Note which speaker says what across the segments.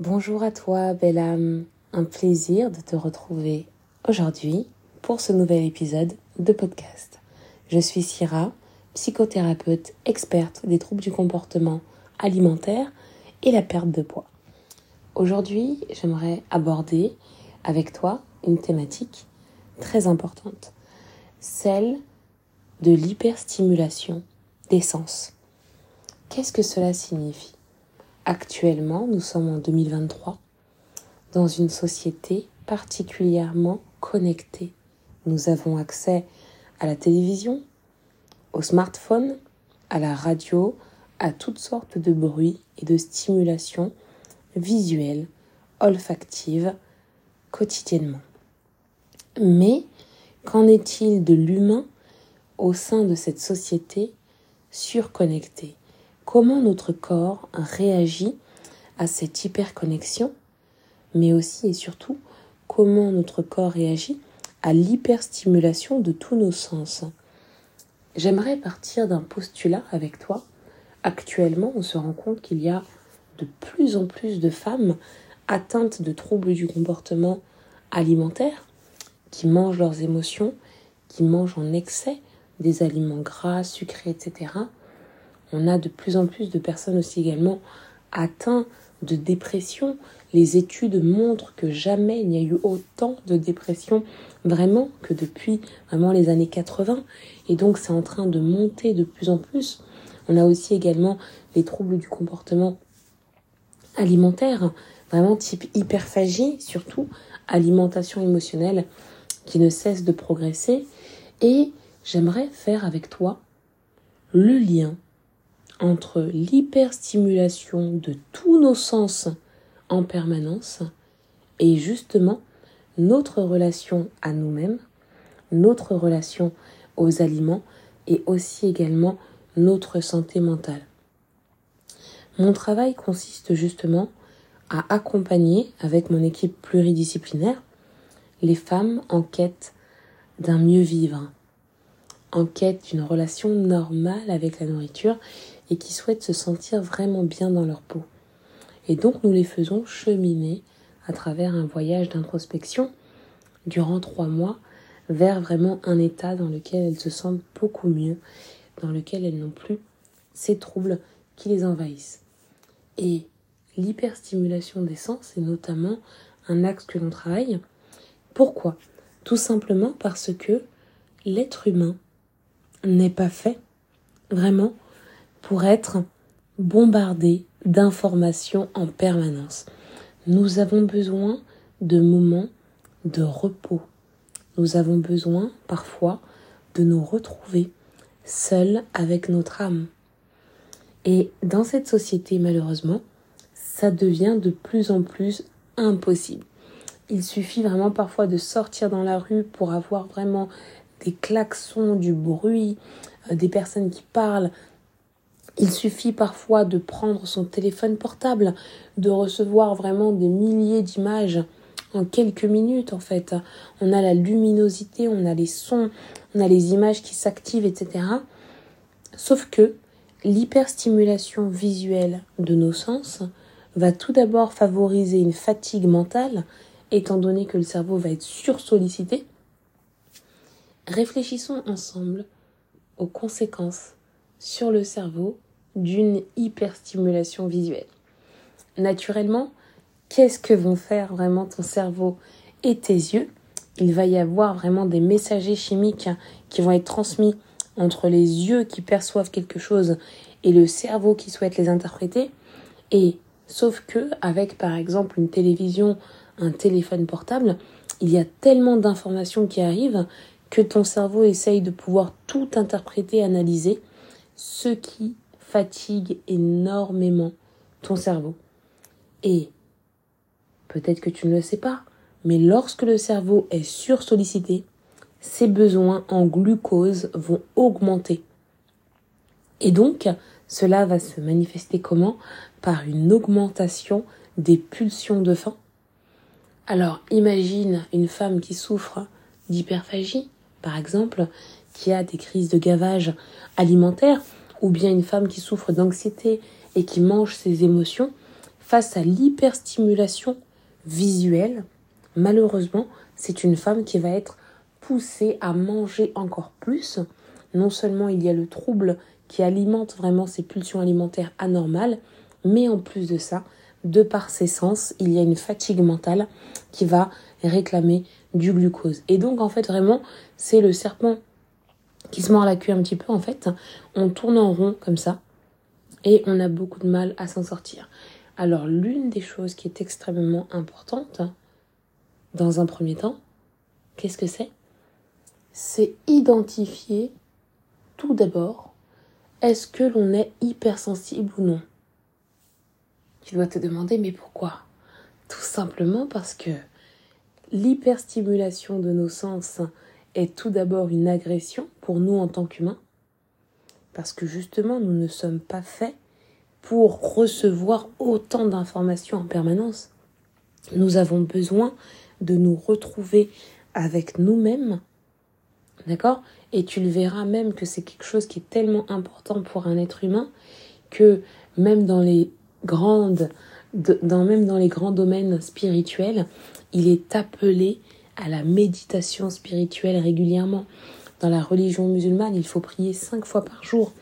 Speaker 1: Bonjour à toi, belle âme. Un plaisir de te retrouver aujourd'hui pour ce nouvel épisode de podcast. Je suis Syrah, psychothérapeute experte des troubles du comportement alimentaire et la perte de poids. Aujourd'hui, j'aimerais aborder avec toi une thématique très importante, celle de l'hyperstimulation des sens. Qu'est-ce que cela signifie? Actuellement, nous sommes en 2023, dans une société particulièrement connectée. Nous avons accès à la télévision, au smartphone, à la radio, à toutes sortes de bruits et de stimulations visuelles, olfactives, quotidiennement. Mais qu'en est-il de l'humain au sein de cette société surconnectée? Comment notre corps réagit à cette hyperconnexion, mais aussi et surtout comment notre corps réagit à l'hyperstimulation de tous nos sens. J'aimerais partir d'un postulat avec toi. Actuellement, on se rend compte qu'il y a de plus en plus de femmes atteintes de troubles du comportement alimentaire, qui mangent leurs émotions, qui mangent en excès des aliments gras, sucrés, etc on a de plus en plus de personnes aussi également atteintes de dépression. Les études montrent que jamais il n'y a eu autant de dépression vraiment que depuis vraiment les années 80. Et donc c'est en train de monter de plus en plus. On a aussi également les troubles du comportement alimentaire, vraiment type hyperphagie, surtout alimentation émotionnelle qui ne cesse de progresser. Et j'aimerais faire avec toi le lien entre l'hyperstimulation de tous nos sens en permanence et justement notre relation à nous-mêmes, notre relation aux aliments et aussi également notre santé mentale. Mon travail consiste justement à accompagner avec mon équipe pluridisciplinaire les femmes en quête d'un mieux vivre, en quête d'une relation normale avec la nourriture et qui souhaitent se sentir vraiment bien dans leur peau. Et donc nous les faisons cheminer à travers un voyage d'introspection durant trois mois vers vraiment un état dans lequel elles se sentent beaucoup mieux, dans lequel elles n'ont plus ces troubles qui les envahissent. Et l'hyperstimulation des sens est notamment un axe que l'on travaille. Pourquoi? Tout simplement parce que l'être humain n'est pas fait vraiment pour être bombardé d'informations en permanence. Nous avons besoin de moments de repos. Nous avons besoin parfois de nous retrouver seuls avec notre âme. Et dans cette société, malheureusement, ça devient de plus en plus impossible. Il suffit vraiment parfois de sortir dans la rue pour avoir vraiment des klaxons, du bruit, euh, des personnes qui parlent, il suffit parfois de prendre son téléphone portable, de recevoir vraiment des milliers d'images en quelques minutes en fait. On a la luminosité, on a les sons, on a les images qui s'activent, etc. Sauf que l'hyperstimulation visuelle de nos sens va tout d'abord favoriser une fatigue mentale, étant donné que le cerveau va être sursollicité. Réfléchissons ensemble aux conséquences sur le cerveau d'une hyperstimulation visuelle. Naturellement, qu'est-ce que vont faire vraiment ton cerveau et tes yeux? Il va y avoir vraiment des messagers chimiques qui vont être transmis entre les yeux qui perçoivent quelque chose et le cerveau qui souhaite les interpréter. Et sauf que avec par exemple une télévision, un téléphone portable, il y a tellement d'informations qui arrivent que ton cerveau essaye de pouvoir tout interpréter, analyser, ce qui fatigue énormément ton cerveau. Et peut-être que tu ne le sais pas, mais lorsque le cerveau est sursollicité, ses besoins en glucose vont augmenter. Et donc, cela va se manifester comment? Par une augmentation des pulsions de faim. Alors imagine une femme qui souffre d'hyperphagie, par exemple, qui a des crises de gavage alimentaire, ou bien une femme qui souffre d'anxiété et qui mange ses émotions, face à l'hyperstimulation visuelle, malheureusement, c'est une femme qui va être poussée à manger encore plus. Non seulement il y a le trouble qui alimente vraiment ses pulsions alimentaires anormales, mais en plus de ça, de par ses sens, il y a une fatigue mentale qui va réclamer du glucose. Et donc en fait vraiment, c'est le serpent qui se mord la queue un petit peu en fait. On tourne en rond comme ça et on a beaucoup de mal à s'en sortir. Alors l'une des choses qui est extrêmement importante dans un premier temps, qu'est-ce que c'est? C'est identifier tout d'abord est-ce que l'on est hypersensible ou non? Tu dois te demander mais pourquoi? Tout simplement parce que l'hyperstimulation de nos sens est tout d'abord une agression pour nous en tant qu'humains, parce que justement nous ne sommes pas faits pour recevoir autant d'informations en permanence. Nous avons besoin de nous retrouver avec nous-mêmes, d'accord? Et tu le verras même que c'est quelque chose qui est tellement important pour un être humain que même dans les même dans les grands domaines spirituels, il est appelé à la méditation spirituelle régulièrement. Dans la religion musulmane, il faut prier cinq fois par jour.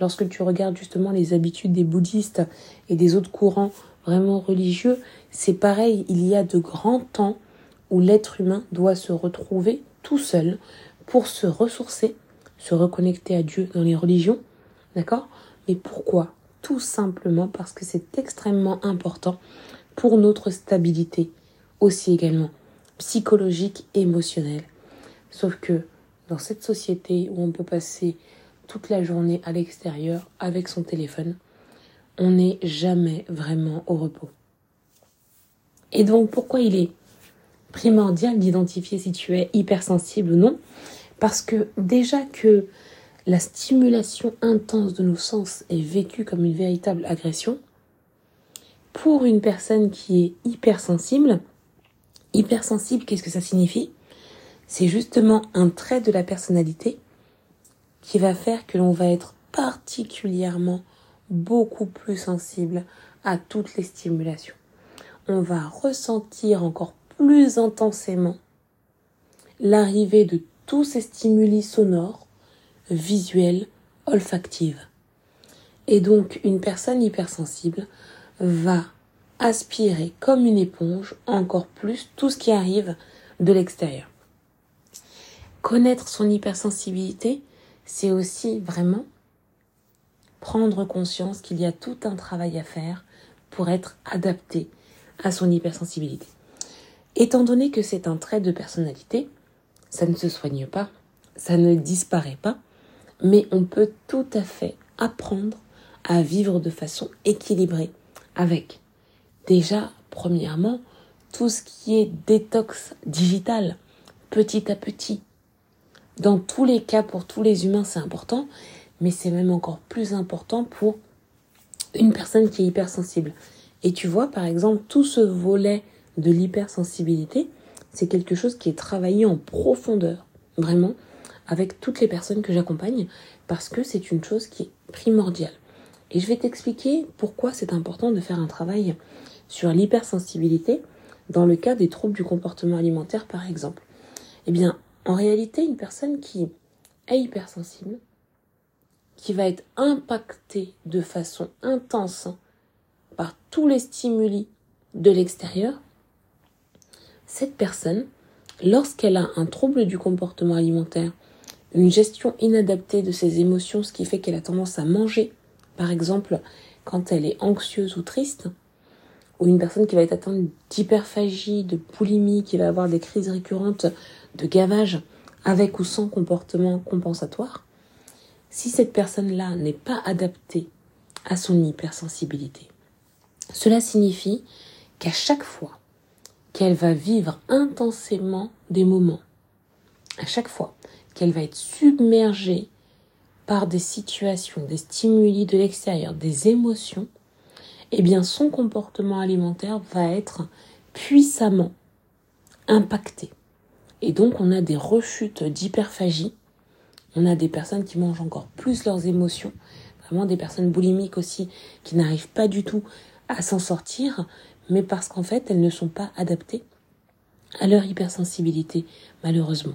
Speaker 1: Lorsque tu regardes justement les habitudes des bouddhistes et des autres courants vraiment religieux, c'est pareil, il y a de grands temps où l'être humain doit se retrouver tout seul pour se ressourcer, se reconnecter à Dieu dans les religions. D'accord? Mais pourquoi? Tout simplement parce que c'est extrêmement important pour notre stabilité aussi également psychologique, émotionnelle. Sauf que dans cette société où on peut passer toute la journée à l'extérieur avec son téléphone, on n'est jamais vraiment au repos. Et donc pourquoi il est primordial d'identifier si tu es hypersensible ou non? Parce que déjà que la stimulation intense de nos sens est vécue comme une véritable agression, pour une personne qui est hypersensible, hypersensible, qu'est-ce que ça signifie? C'est justement un trait de la personnalité qui va faire que l'on va être particulièrement beaucoup plus sensible à toutes les stimulations. On va ressentir encore plus intensément l'arrivée de tous ces stimuli sonores, visuels, olfactifs. Et donc une personne hypersensible va aspirer comme une éponge encore plus tout ce qui arrive de l'extérieur. Connaître son hypersensibilité, c'est aussi vraiment prendre conscience qu'il y a tout un travail à faire pour être adapté à son hypersensibilité. Étant donné que c'est un trait de personnalité, ça ne se soigne pas, ça ne disparaît pas, mais on peut tout à fait apprendre à vivre de façon équilibrée avec. Déjà, premièrement, tout ce qui est détox digital, petit à petit. Dans tous les cas, pour tous les humains, c'est important, mais c'est même encore plus important pour une personne qui est hypersensible. Et tu vois, par exemple, tout ce volet de l'hypersensibilité, c'est quelque chose qui est travaillé en profondeur, vraiment, avec toutes les personnes que j'accompagne, parce que c'est une chose qui est primordiale. Et je vais t'expliquer pourquoi c'est important de faire un travail sur l'hypersensibilité dans le cas des troubles du comportement alimentaire par exemple. Eh bien, en réalité, une personne qui est hypersensible, qui va être impactée de façon intense par tous les stimuli de l'extérieur, cette personne, lorsqu'elle a un trouble du comportement alimentaire, une gestion inadaptée de ses émotions, ce qui fait qu'elle a tendance à manger, par exemple quand elle est anxieuse ou triste, ou une personne qui va être atteinte d'hyperphagie, de boulimie, qui va avoir des crises récurrentes de gavage avec ou sans comportement compensatoire, si cette personne-là n'est pas adaptée à son hypersensibilité, cela signifie qu'à chaque fois qu'elle va vivre intensément des moments, à chaque fois qu'elle va être submergée par des situations, des stimuli de l'extérieur, des émotions, eh bien son comportement alimentaire va être puissamment impacté. Et donc on a des rechutes d'hyperphagie, on a des personnes qui mangent encore plus leurs émotions, vraiment des personnes boulimiques aussi qui n'arrivent pas du tout à s'en sortir, mais parce qu'en fait, elles ne sont pas adaptées à leur hypersensibilité, malheureusement.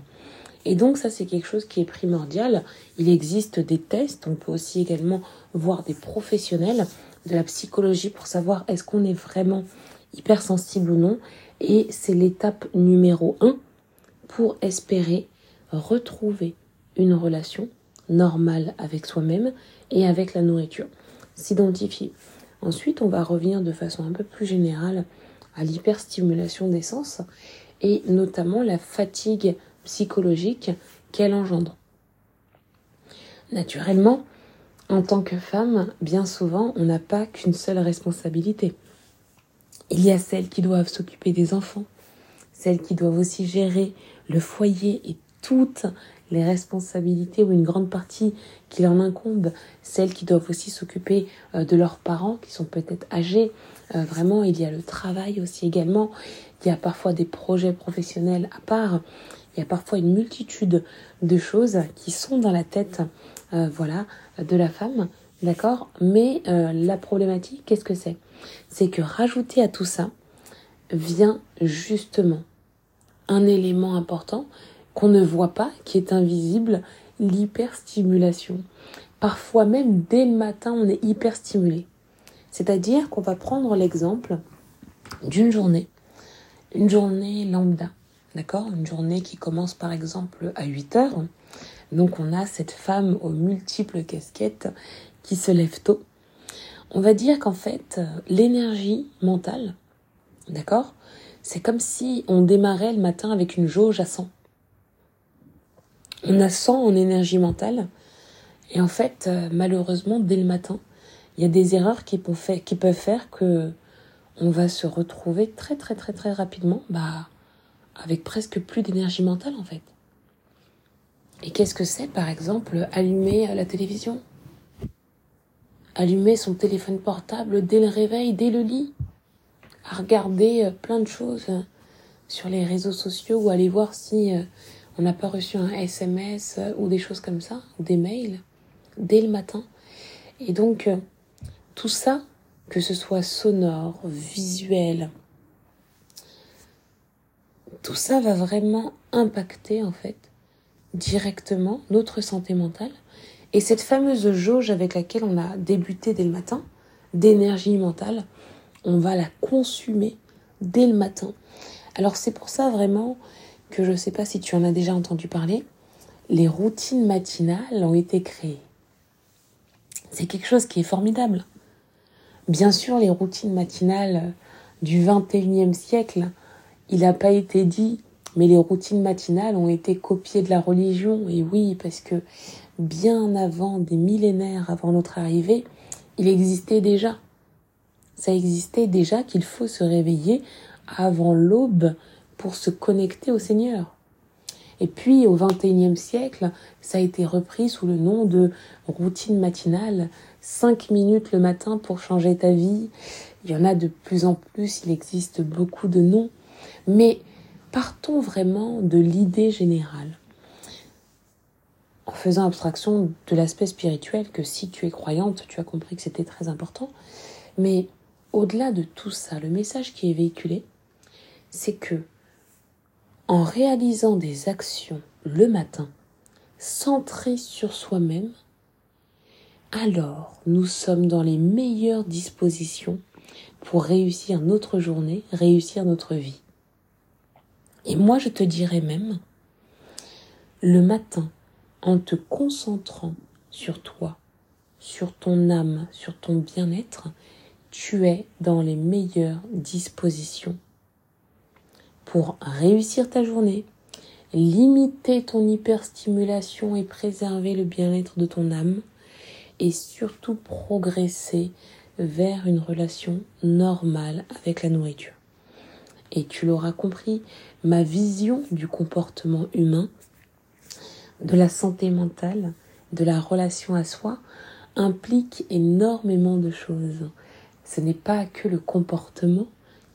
Speaker 1: Et donc ça, c'est quelque chose qui est primordial. Il existe des tests, on peut aussi également voir des professionnels de la psychologie pour savoir est-ce qu'on est vraiment hypersensible ou non. Et c'est l'étape numéro un pour espérer retrouver une relation normale avec soi-même et avec la nourriture. S'identifier. Ensuite, on va revenir de façon un peu plus générale à l'hyperstimulation des sens et notamment la fatigue psychologique qu'elle engendre. Naturellement, en tant que femme, bien souvent, on n'a pas qu'une seule responsabilité. Il y a celles qui doivent s'occuper des enfants, celles qui doivent aussi gérer le foyer et toutes les responsabilités ou une grande partie qui leur incombe, celles qui doivent aussi s'occuper euh, de leurs parents qui sont peut-être âgés. Euh, vraiment, il y a le travail aussi également. Il y a parfois des projets professionnels à part. Il y a parfois une multitude de choses qui sont dans la tête, euh, voilà, de la femme, d'accord. Mais la problématique, qu'est-ce que c'est? C'est que rajouter à tout ça vient justement un élément important qu'on ne voit pas, qui est invisible, l'hyperstimulation. Parfois même dès le matin, on est hyperstimulé. C'est-à-dire qu'on va prendre l'exemple d'une journée, une journée lambda, d'accord? Une journée qui commence par exemple à 8 heures. Donc on a cette femme aux multiples casquettes qui se lève tôt. On va dire qu'en fait, l'énergie mentale, d'accord C'est comme si on démarrait le matin avec une jauge à 100 on a 100 en énergie mentale. Et en fait, euh, malheureusement, dès le matin, il y a des erreurs qui peuvent faire, qui va se retrouver très très très très rapidement bah, avec presque plus d'énergie mentale en fait. Et qu'est-ce que c'est par exemple allumer euh, la télévision? Allumer son téléphone portable dès le réveil, dès le lit À regarder euh, plein de choses sur les réseaux sociaux ou aller voir si on n'a pas reçu un SMS ou des choses comme ça, ou des mails, dès le matin. Et donc, euh, tout ça, que ce soit sonore, visuel, tout ça va vraiment impacter en fait directement notre santé mentale. Et cette fameuse jauge avec laquelle on a débuté dès le matin, d'énergie mentale, on va la consumer dès le matin. Alors c'est pour ça vraiment que je ne sais pas si tu en as déjà entendu parler, les routines matinales ont été créées. C'est quelque chose qui est formidable. Bien sûr, les routines matinales du 21e siècle, il n'a pas été dit, mais les routines matinales ont été copiées de la religion. Et oui, parce que bien avant, des millénaires avant notre arrivée, il existait déjà. Ça existait déjà qu'il faut se réveiller avant l'aube pour se connecter au Seigneur. Et puis au XXIe siècle, ça a été repris sous le nom de routine matinale, cinq minutes le matin pour changer ta vie. Il y en a de plus en plus, il existe beaucoup de noms. Mais partons vraiment de l'idée générale. En faisant abstraction de l'aspect spirituel, que si tu es croyante, tu as compris que c'était très important. Mais au-delà de tout ça, le message qui est véhiculé, c'est que en réalisant des actions le matin centrées sur soi-même, alors nous sommes dans les meilleures dispositions pour réussir notre journée, réussir notre vie. Et moi, je te dirais même, le matin, en te concentrant sur toi, sur ton âme, sur ton bien-être, tu es dans les meilleures dispositions pour réussir ta journée, limiter ton hyperstimulation et préserver le bien-être de ton âme, et surtout progresser vers une relation normale avec la nourriture. Et tu l'auras compris, ma vision du comportement humain, de la santé mentale, de la relation à soi, implique énormément de choses. Ce n'est pas que le comportement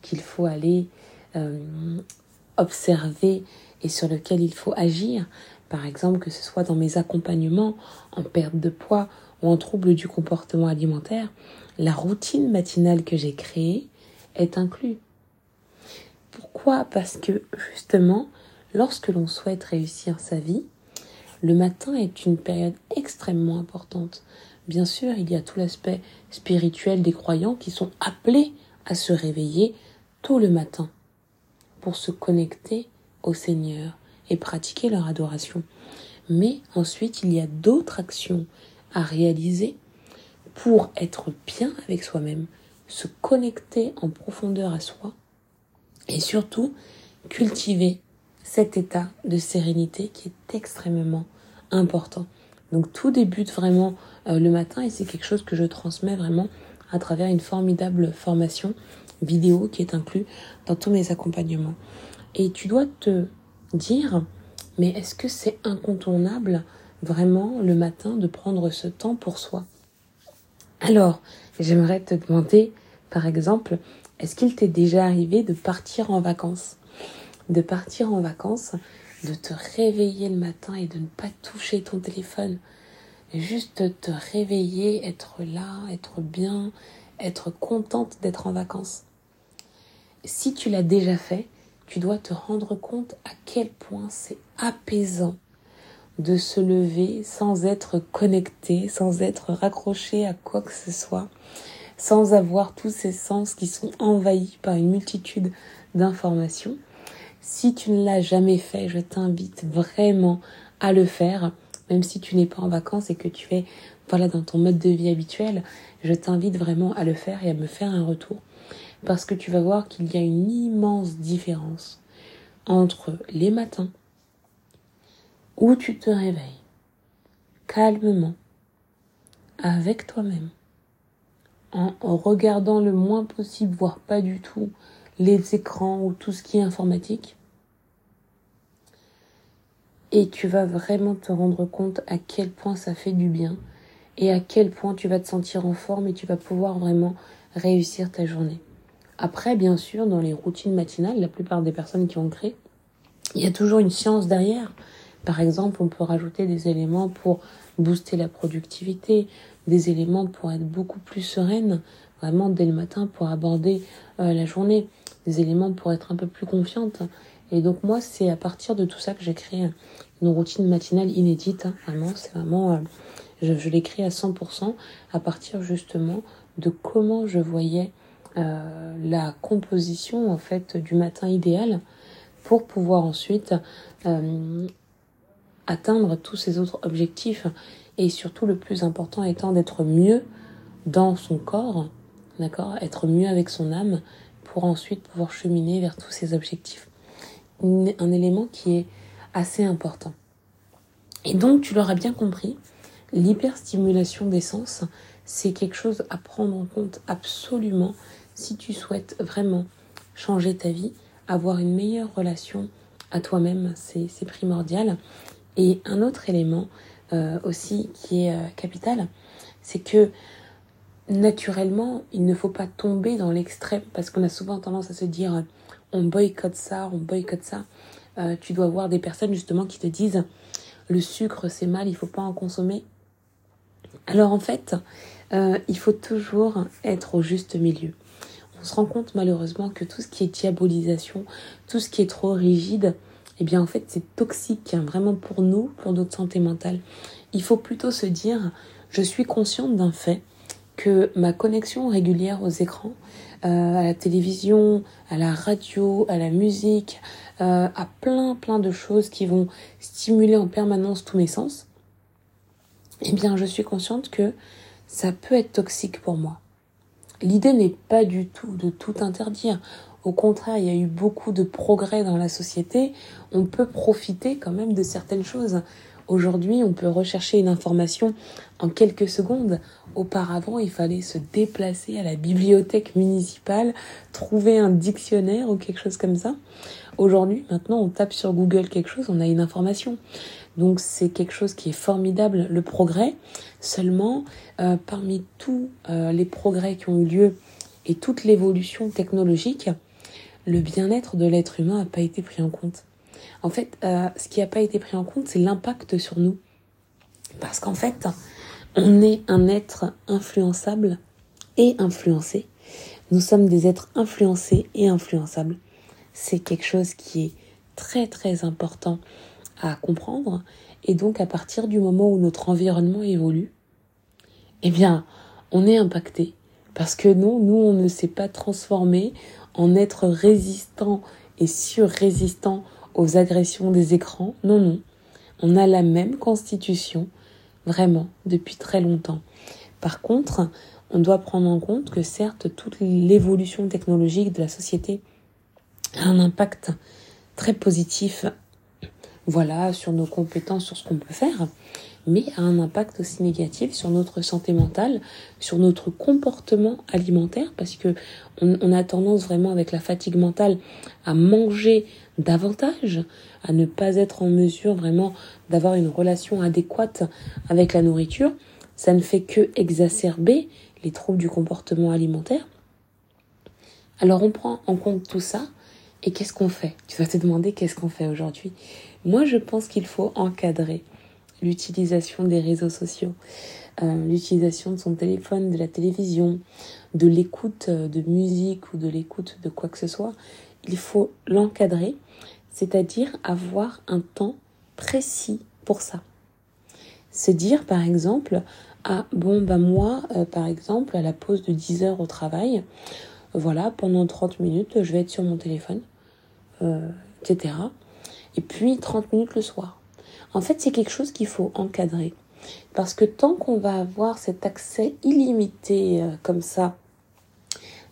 Speaker 1: qu'il faut aller euh, observer et sur lequel il faut agir. Par exemple, que ce soit dans mes accompagnements en perte de poids ou en trouble du comportement alimentaire, la routine matinale que j'ai créée est inclue. Pourquoi Parce que justement, lorsque l'on souhaite réussir sa vie, le matin est une période extrêmement importante. Bien sûr, il y a tout l'aspect spirituel des croyants qui sont appelés à se réveiller tôt le matin pour se connecter au Seigneur et pratiquer leur adoration. Mais ensuite, il y a d'autres actions à réaliser pour être bien avec soi-même, se connecter en profondeur à soi et surtout cultiver cet état de sérénité qui est extrêmement important. Donc tout débute vraiment euh, le matin et c'est quelque chose que je transmets vraiment à travers une formidable formation vidéo qui est inclue dans tous mes accompagnements. Et tu dois te dire, mais est-ce que c'est incontournable vraiment le matin de prendre ce temps pour soi? Alors, j'aimerais te demander, par exemple, est-ce qu'il t'est déjà arrivé de partir en vacances? De partir en vacances, de te réveiller le matin et de ne pas toucher ton téléphone. Juste te réveiller, être là, être bien, être contente d'être en vacances. Si tu l'as déjà fait, tu dois te rendre compte à quel point c'est apaisant de se lever sans être connecté, sans être raccroché à quoi que ce soit, sans avoir tous ces sens qui sont envahis par une multitude d'informations. Si tu ne l'as jamais fait, je t'invite vraiment à le faire, même si tu n'es pas en vacances et que tu es voilà dans ton mode de vie habituel, je t'invite vraiment à le faire et à me faire un retour parce que tu vas voir qu'il y a une immense différence entre les matins où tu te réveilles calmement avec toi-même en, regardant le moins possible, voire pas du tout, les écrans ou tout ce qui est informatique. Et tu vas vraiment te rendre compte à quel point ça fait du bien et à quel point tu vas te sentir en forme et tu vas pouvoir vraiment réussir ta journée. Après, bien sûr, dans les routines matinales, la plupart des personnes qui ont créé, il y a toujours une science derrière. Par exemple, on peut rajouter des éléments pour booster la productivité, des éléments pour être beaucoup plus sereine, vraiment dès le matin pour aborder euh, la journée, des éléments pour être un peu plus confiante. Et donc moi, c'est à partir de tout ça que j'ai créé une routine matinale inédite. Hein. vraiment, c'est vraiment, euh, je, je l'ai créé à 100% à partir justement de comment je voyais euh, la composition en fait du matin idéal pour pouvoir ensuite euh, atteindre tous ces autres objectifs et surtout le plus important étant d'être mieux dans son corps, d'accord, être mieux avec son âme pour ensuite pouvoir cheminer vers tous ces objectifs. Un élément qui est assez important. Et donc, tu l'auras bien compris, l'hyperstimulation des sens, c'est quelque chose à prendre en compte absolument si tu souhaites vraiment changer ta vie, avoir une meilleure relation à toi-même, c'est primordial. Et un autre élément euh, aussi qui est euh, capital, c'est que naturellement, il ne faut pas tomber dans l'extrême parce qu'on a souvent tendance à se dire on boycotte ça, on boycotte ça. Euh, tu dois voir des personnes justement qui te disent le sucre c'est mal, il faut pas en consommer. Alors en fait, il faut toujours être au juste milieu on se rend compte malheureusement que tout ce qui est diabolisation, tout ce qui est trop rigide, eh bien en fait c'est toxique hein, vraiment pour nous, pour notre santé mentale. Il faut plutôt se dire, je suis consciente d'un fait que ma connexion régulière aux écrans, euh, à la télévision, à la radio, à la musique, euh, à plein plein de choses qui vont stimuler en permanence tous mes sens, eh bien je suis consciente que ça peut être toxique pour moi. L'idée n'est pas du tout de tout interdire. Au contraire, il y a eu beaucoup de progrès dans la société. On peut profiter quand même de certaines choses. Aujourd'hui, on peut rechercher une information en quelques secondes. Auparavant, il fallait se déplacer à la bibliothèque municipale, trouver un dictionnaire ou quelque chose comme ça. Aujourd'hui, maintenant, on tape sur Google quelque chose, on a une information. Donc c'est quelque chose qui est formidable, le progrès. Seulement, euh, parmi tous euh, les progrès qui ont eu lieu et toute l'évolution technologique, le bien-être de l'être humain n'a pas été pris en compte. En fait, euh, ce qui n'a pas été pris en compte, c'est l'impact sur nous. Parce qu'en fait, on est un être influençable et influencé. Nous sommes des êtres influencés et influençables. C'est quelque chose qui est très très important à comprendre. Et donc à partir du moment où notre environnement évolue, eh bien, on est impacté. Parce que non, nous, on ne s'est pas transformé en être résistant et sur-résistant aux agressions des écrans. Non, non. On a la même constitution, vraiment, depuis très longtemps. Par contre, on doit prendre en compte que certes, toute l'évolution technologique de la société a un impact très positif, voilà, sur nos compétences, sur ce qu'on peut faire mais a un impact aussi négatif sur notre santé mentale, sur notre comportement alimentaire, parce que on, a tendance vraiment avec la fatigue mentale à manger davantage, à ne pas être en mesure vraiment d'avoir une relation adéquate avec la nourriture. Ça ne fait que exacerber les troubles du comportement alimentaire. Alors on prend en compte tout ça et qu'est-ce qu'on fait? Tu vas te demander qu'est-ce qu'on fait aujourd'hui? Moi je pense qu'il faut encadrer l'utilisation des réseaux sociaux, euh, l'utilisation de son téléphone, de la télévision, de l'écoute euh, de musique ou de l'écoute de quoi que ce soit, il faut l'encadrer, c'est-à-dire avoir un temps précis pour ça. Se dire par exemple, ah bon bah moi euh, par exemple à la pause de 10 heures au travail, voilà, pendant 30 minutes je vais être sur mon téléphone, etc. Et puis 30 minutes le soir. En fait, c'est quelque chose qu'il faut encadrer. Parce que tant qu'on va avoir cet accès illimité euh, comme ça,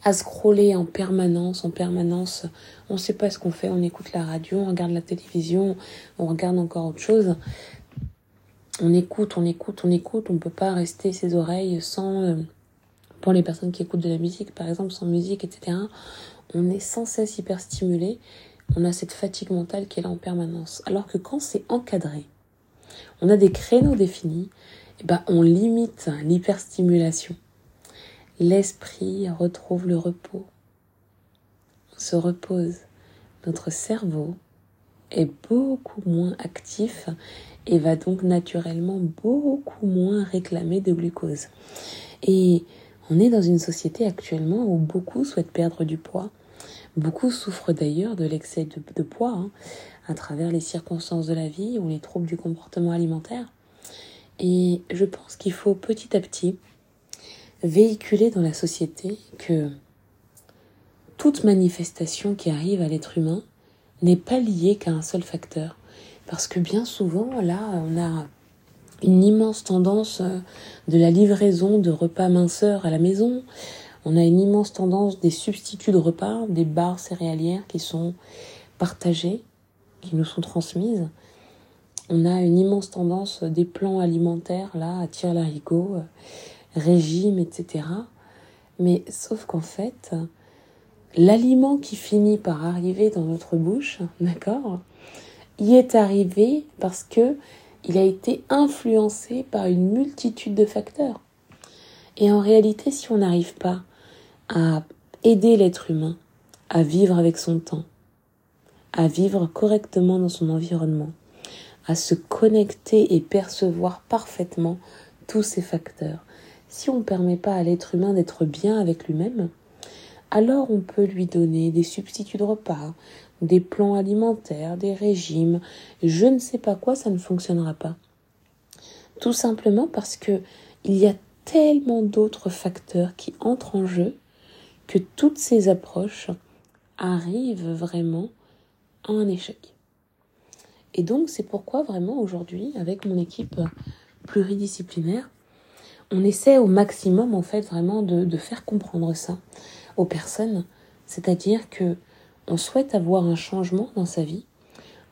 Speaker 1: à scroller en permanence, en permanence, on ne sait pas ce qu'on fait, on écoute la radio, on regarde la télévision, on regarde encore autre chose. On écoute, on écoute, on écoute, on ne peut pas rester ses oreilles sans, euh, pour les personnes qui écoutent de la musique par exemple, sans musique, etc. On est sans cesse hyper stimulé on a cette fatigue mentale qui est là en permanence. Alors que quand c'est encadré, on a des créneaux définis, et eh ben on limite l'hyperstimulation. L'esprit retrouve le repos. On se repose. Notre cerveau est beaucoup moins actif et va donc naturellement beaucoup moins réclamer de glucose. Et on est dans une société actuellement où beaucoup souhaitent perdre du poids, Beaucoup souffrent d'ailleurs de l'excès de, poids hein, à travers les circonstances de la vie ou les troubles du comportement alimentaire. Et je pense qu'il faut petit à petit véhiculer dans la société que toute manifestation qui arrive à l'être humain n'est pas liée qu'à un seul facteur. Parce que bien souvent, là, on a une immense tendance de la livraison de repas minceurs à la maison, on a une immense tendance des substituts de repas, des barres céréalières qui sont partagées, qui nous sont transmises. On a une immense tendance des plans alimentaires, là, à tirer l'haricot, euh, régime, etc. Mais sauf qu'en fait, l'aliment qui finit par arriver dans notre bouche, d'accord, y est arrivé parce que il a été influencé par une multitude de facteurs. Et en réalité, si on n'arrive pas à aider l'être humain à vivre avec son temps, à vivre correctement dans son environnement, à se connecter et percevoir parfaitement tous ces facteurs. Si on ne permet pas à l'être humain d'être bien avec lui-même, alors on peut lui donner des substituts de repas, des plans alimentaires, des régimes, je ne sais pas quoi, ça ne fonctionnera pas. Tout simplement parce que il y a tellement d'autres facteurs qui entrent en jeu que toutes ces approches arrivent vraiment à un échec. Et donc c'est pourquoi vraiment aujourd'hui, avec mon équipe pluridisciplinaire, on essaie au maximum en fait vraiment de, faire comprendre ça aux personnes, c'est-à-dire que on souhaite avoir un changement dans sa vie,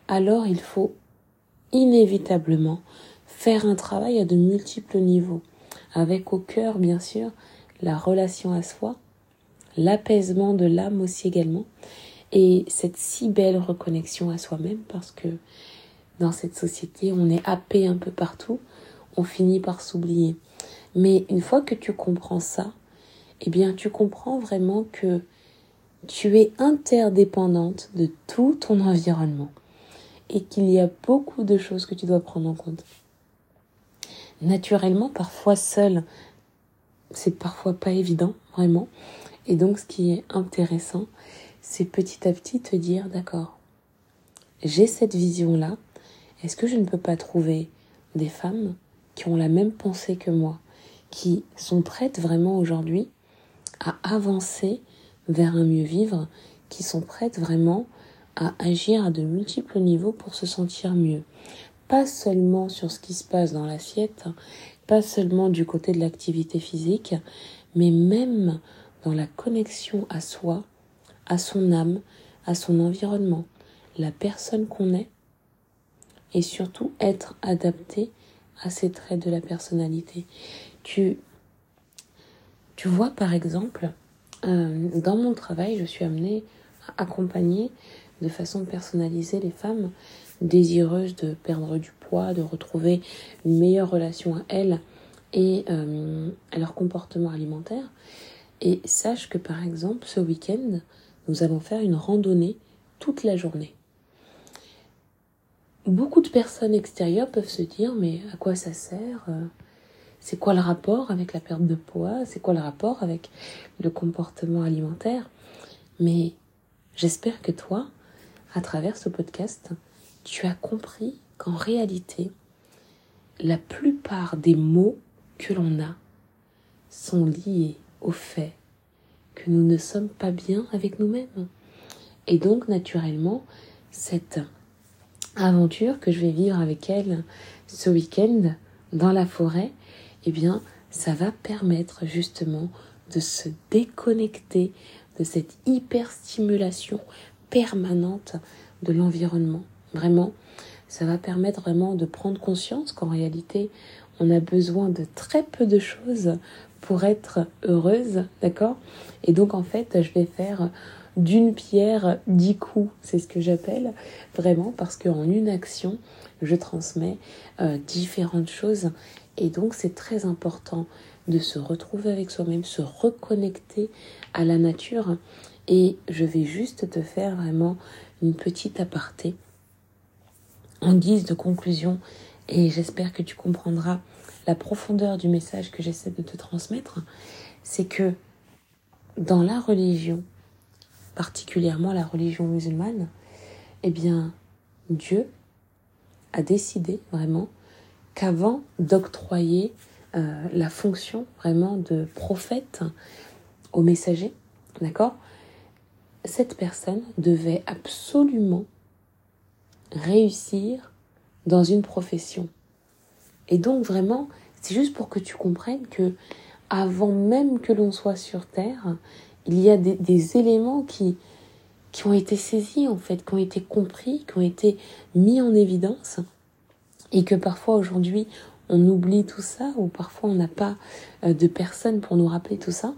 Speaker 1: alors il faut inévitablement faire un travail à de multiples niveaux, avec au cœur bien sûr la relation à soi, l'apaisement de l'âme aussi également, et cette si belle reconnexion à soi-même parce que dans cette société, on est happé un peu partout, on finit par s'oublier. Mais une fois que tu comprends ça, eh bien tu comprends vraiment que tu es interdépendante de tout ton environnement et qu'il y a beaucoup de choses que tu dois prendre en compte. naturellement, parfois seul, c'est parfois pas évident, vraiment. Et donc, ce qui est intéressant, c'est petit à petit te dire, d'accord, j'ai cette vision-là, est-ce que je ne peux pas trouver des femmes qui ont la même pensée que moi, qui sont prêtes vraiment aujourd'hui à avancer vers un mieux vivre, qui sont prêtes vraiment à agir à de multiples niveaux pour se sentir mieux? Pas seulement sur ce qui se passe dans l'assiette, pas seulement du côté de l'activité physique, mais même dans la connexion à soi, à son âme, à son environnement, la personne qu'on est, et surtout être adapté à ces traits de la personnalité. Tu, tu vois par exemple, euh, dans mon travail, je suis amenée à accompagner de façon personnalisée les femmes désireuses de perdre du poids, de retrouver une meilleure relation à elles et euh, à leur comportement alimentaire. Et sache que par exemple, ce week-end, nous allons faire une randonnée toute la journée. Beaucoup de personnes extérieures peuvent se dire mais à quoi ça sert C'est quoi le rapport avec la perte de poids C'est quoi le rapport avec le comportement alimentaire? Mais j'espère que toi, à travers ce podcast, tu as compris qu'en réalité, la plupart des mots que l'on a sont liés au fait que nous ne sommes pas bien avec nous-mêmes. Et donc, naturellement, cette aventure que je vais vivre avec elle ce week-end dans la forêt, eh bien, ça va permettre justement de se déconnecter de cette hyperstimulation permanente de l'environnement. Vraiment, ça va permettre vraiment de prendre conscience qu'en réalité, on a besoin de très peu de choses pour être heureuse, d'accord? Et donc en fait, je vais faire d'une pierre dix coups, c'est ce que j'appelle vraiment parce qu'en une action, je transmets euh, différentes choses. Et donc c'est très important de se retrouver avec soi-même, se reconnecter à la nature. Et je vais juste te faire vraiment une petite aparté en guise de conclusion et j'espère que tu comprendras la profondeur du message que j'essaie de te transmettre, c'est que dans la religion, particulièrement la religion musulmane, eh bien, Dieu a décidé vraiment qu'avant d'octroyer euh, la fonction vraiment de prophète au messager, d'accord Cette personne devait absolument réussir dans une profession. Et donc vraiment, c'est juste pour que tu comprennes que avant même que l'on soit sur Terre, il y a des, éléments qui, qui ont été saisis en fait, qui ont été compris, qui ont été mis en évidence, et que parfois aujourd'hui on oublie tout ça, ou parfois on n'a pas euh, de personnes pour nous rappeler tout ça.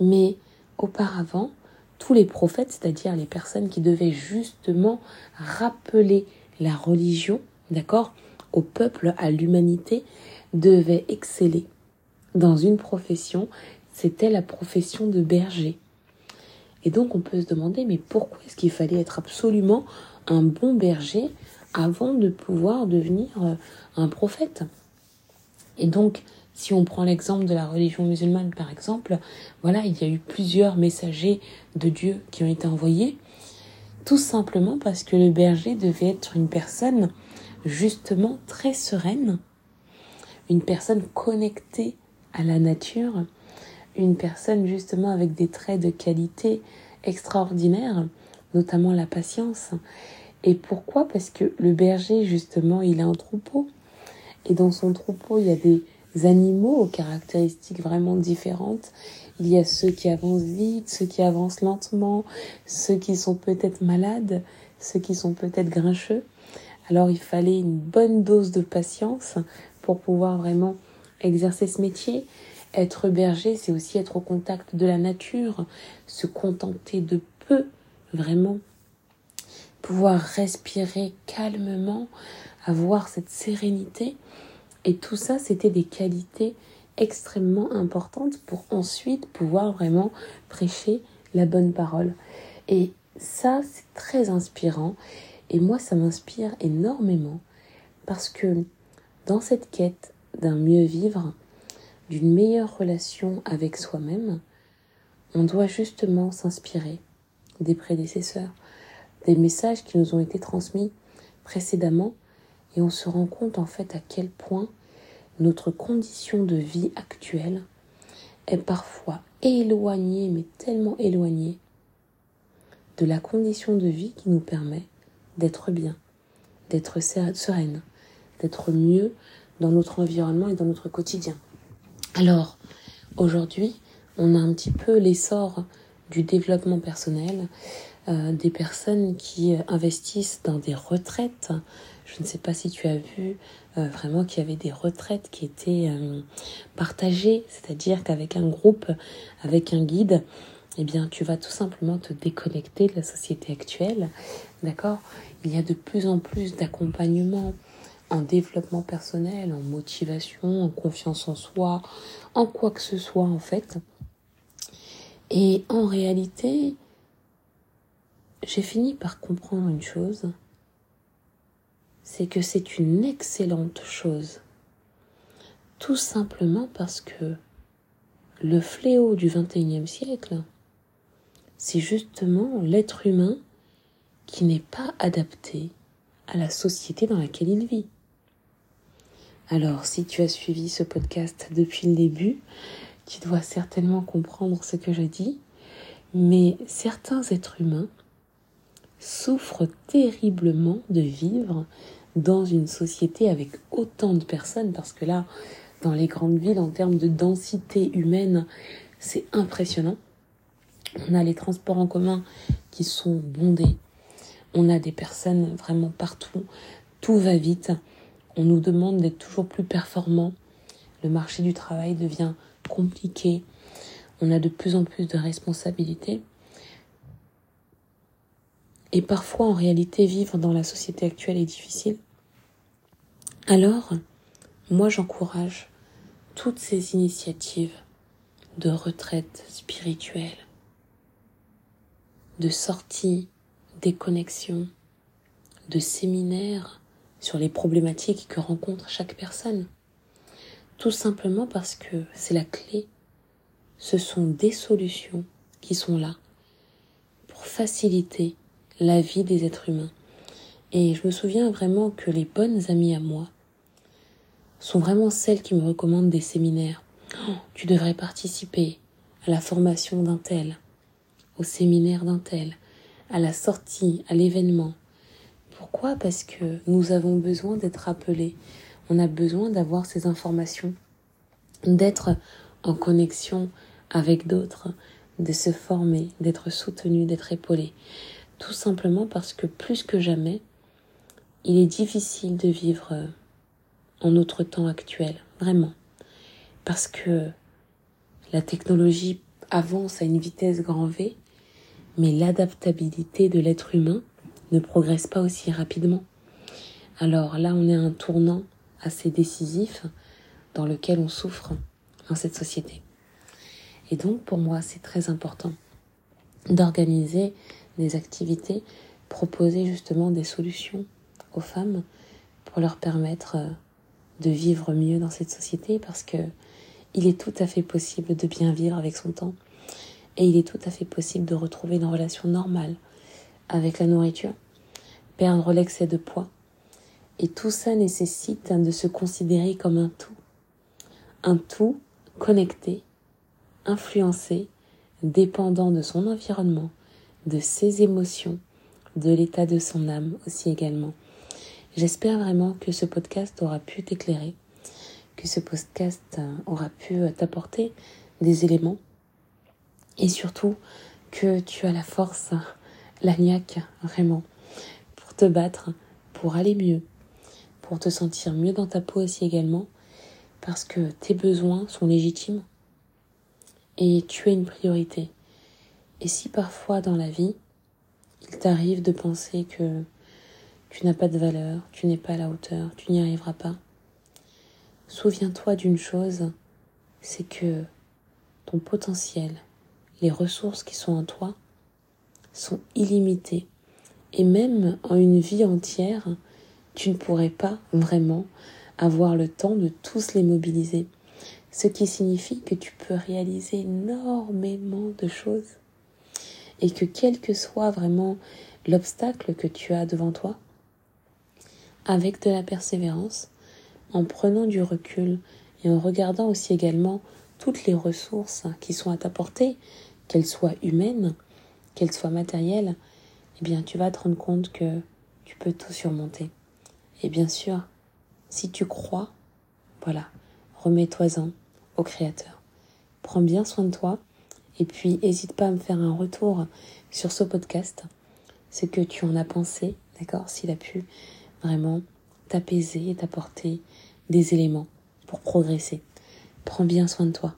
Speaker 1: Mais auparavant, tous les prophètes, c'est-à-dire les personnes qui devaient justement rappeler la religion, d'accord, au peuple, à l'humanité, devait exceller dans une profession, c'était la profession de berger. Et donc on peut se demander, mais pourquoi est-ce qu'il fallait être absolument un bon berger avant de pouvoir devenir euh, un prophète? Et donc, si on prend l'exemple de la religion musulmane par exemple, voilà, il y a eu plusieurs messagers de Dieu qui ont été envoyés, tout simplement parce que le berger devait être une personne justement très sereine, une personne connectée à la nature, une personne justement avec des traits de qualité extraordinaires, notamment la patience. Et pourquoi? Parce que le berger, justement, il a un troupeau. Et dans son troupeau, il y a des animaux aux caractéristiques vraiment différentes. Il y a ceux qui avancent vite, ceux qui avancent lentement, ceux qui sont peut-être malades, ceux qui sont peut-être grincheux. Alors il fallait une bonne dose de patience pour pouvoir vraiment exercer ce métier. Être berger, c'est aussi être au contact de la nature, se contenter de peu, vraiment. Pouvoir respirer calmement, avoir cette sérénité. Et tout ça, c'était des qualités extrêmement importantes pour ensuite pouvoir vraiment prêcher la bonne parole. Et ça, c'est très inspirant. Et moi, ça m'inspire énormément parce que dans cette quête d'un mieux vivre, d'une meilleure relation avec soi-même, on doit justement s'inspirer des prédécesseurs, des messages qui nous ont été transmis précédemment, et on se rend compte en fait à quel point notre condition de vie actuelle est parfois éloignée, mais tellement éloignée de la condition de vie qui nous permet d'être bien, d'être sereine, d'être mieux dans notre environnement et dans notre quotidien. Alors, aujourd'hui, on a un petit peu l'essor du développement personnel, euh, des personnes qui investissent dans des retraites. Je ne sais pas si tu as vu euh, vraiment qu'il y avait des retraites qui étaient euh, partagées, c'est-à-dire qu'avec un groupe, avec un guide, eh bien, tu vas tout simplement te déconnecter de la société actuelle. D'accord? Il y a de plus en plus d'accompagnement en développement personnel, en motivation, en confiance en soi, en quoi que ce soit en fait. Et en réalité, j'ai fini par comprendre une chose, c'est que c'est une excellente chose. Tout simplement parce que le fléau du XXIe siècle, c'est justement l'être humain qui n'est pas adapté à la société dans laquelle il vit. Alors, si tu as suivi ce podcast depuis le début, tu dois certainement comprendre ce que je dis, mais certains êtres humains souffrent terriblement de vivre dans une société avec autant de personnes, parce que là, dans les grandes villes, en termes de densité humaine, c'est impressionnant. On a les transports en commun qui sont bondés. On a des personnes vraiment partout. Tout va vite. On nous demande d'être toujours plus performants. Le marché du travail devient compliqué. On a de plus en plus de responsabilités. Et parfois, en réalité, vivre dans la société actuelle est difficile. Alors, moi, j'encourage toutes ces initiatives de retraite spirituelle, de sortie, déconnexion, de séminaires sur les problématiques que rencontre chaque personne. Tout simplement parce que c'est la clé. Ce sont des solutions qui sont là pour faciliter la vie des êtres humains. Et je me souviens vraiment que les bonnes amies à moi sont vraiment celles qui me recommandent des séminaires. Oh, tu devrais participer à la formation d'un tel, au séminaire d'un tel, à la sortie, à l'événement. Pourquoi? Parce que nous avons besoin d'être rappelés. On a besoin d'avoir ces informations, d'être en connexion avec d'autres, de se former, d'être soutenu, d'être épaulé. Tout simplement parce que plus que jamais, il est difficile de vivre en notre temps actuel, vraiment. Parce que la technologie avance à une vitesse grand V mais l'adaptabilité de l'être humain ne progresse pas aussi rapidement. Alors là, on est à un tournant assez décisif dans lequel on souffre dans cette société. Et donc, pour moi, c'est très important d'organiser des activités, proposer justement des solutions aux femmes pour leur permettre euh, de vivre mieux dans cette société parce que il est tout à fait possible de bien vivre avec son temps et il est tout à fait possible de retrouver une relation normale avec la nourriture, perdre l'excès de poids. Et tout ça nécessite de se considérer comme un tout. Un tout connecté, influencé, dépendant de son environnement, de ses émotions, de l'état de son âme aussi également. J'espère vraiment que ce podcast aura pu t'éclairer, que ce podcast aura pu t'apporter des éléments et surtout que tu as la force, la vraiment, pour te battre, pour aller mieux, pour te sentir mieux dans ta peau aussi également, parce que tes besoins sont légitimes et tu es une priorité. Et si parfois dans la vie, il t'arrive de penser que tu n'as pas de valeur, tu n'es pas à la hauteur, tu n'y arriveras pas, souviens-toi d'une chose, c'est que ton potentiel, les ressources qui sont en toi sont illimitées. Et même en une vie entière, tu ne pourrais pas vraiment avoir le temps de tous les mobiliser. Ce qui signifie que tu peux réaliser énormément de choses et que quel que soit vraiment l'obstacle que tu as devant toi, avec de la persévérance, en prenant du recul et en regardant aussi également toutes les ressources qui sont à ta portée, qu'elles soient humaines, qu'elles soient matérielles, eh bien tu vas te rendre compte que tu peux tout surmonter. Et bien sûr, si tu crois, voilà, remets-toi-en au Créateur. Prends bien soin de toi et puis n'hésite pas à me faire un retour sur ce podcast, ce que tu en as pensé, d'accord, s'il a pu vraiment t'apaiser et t'apporter des éléments pour progresser. Prends bien soin de toi.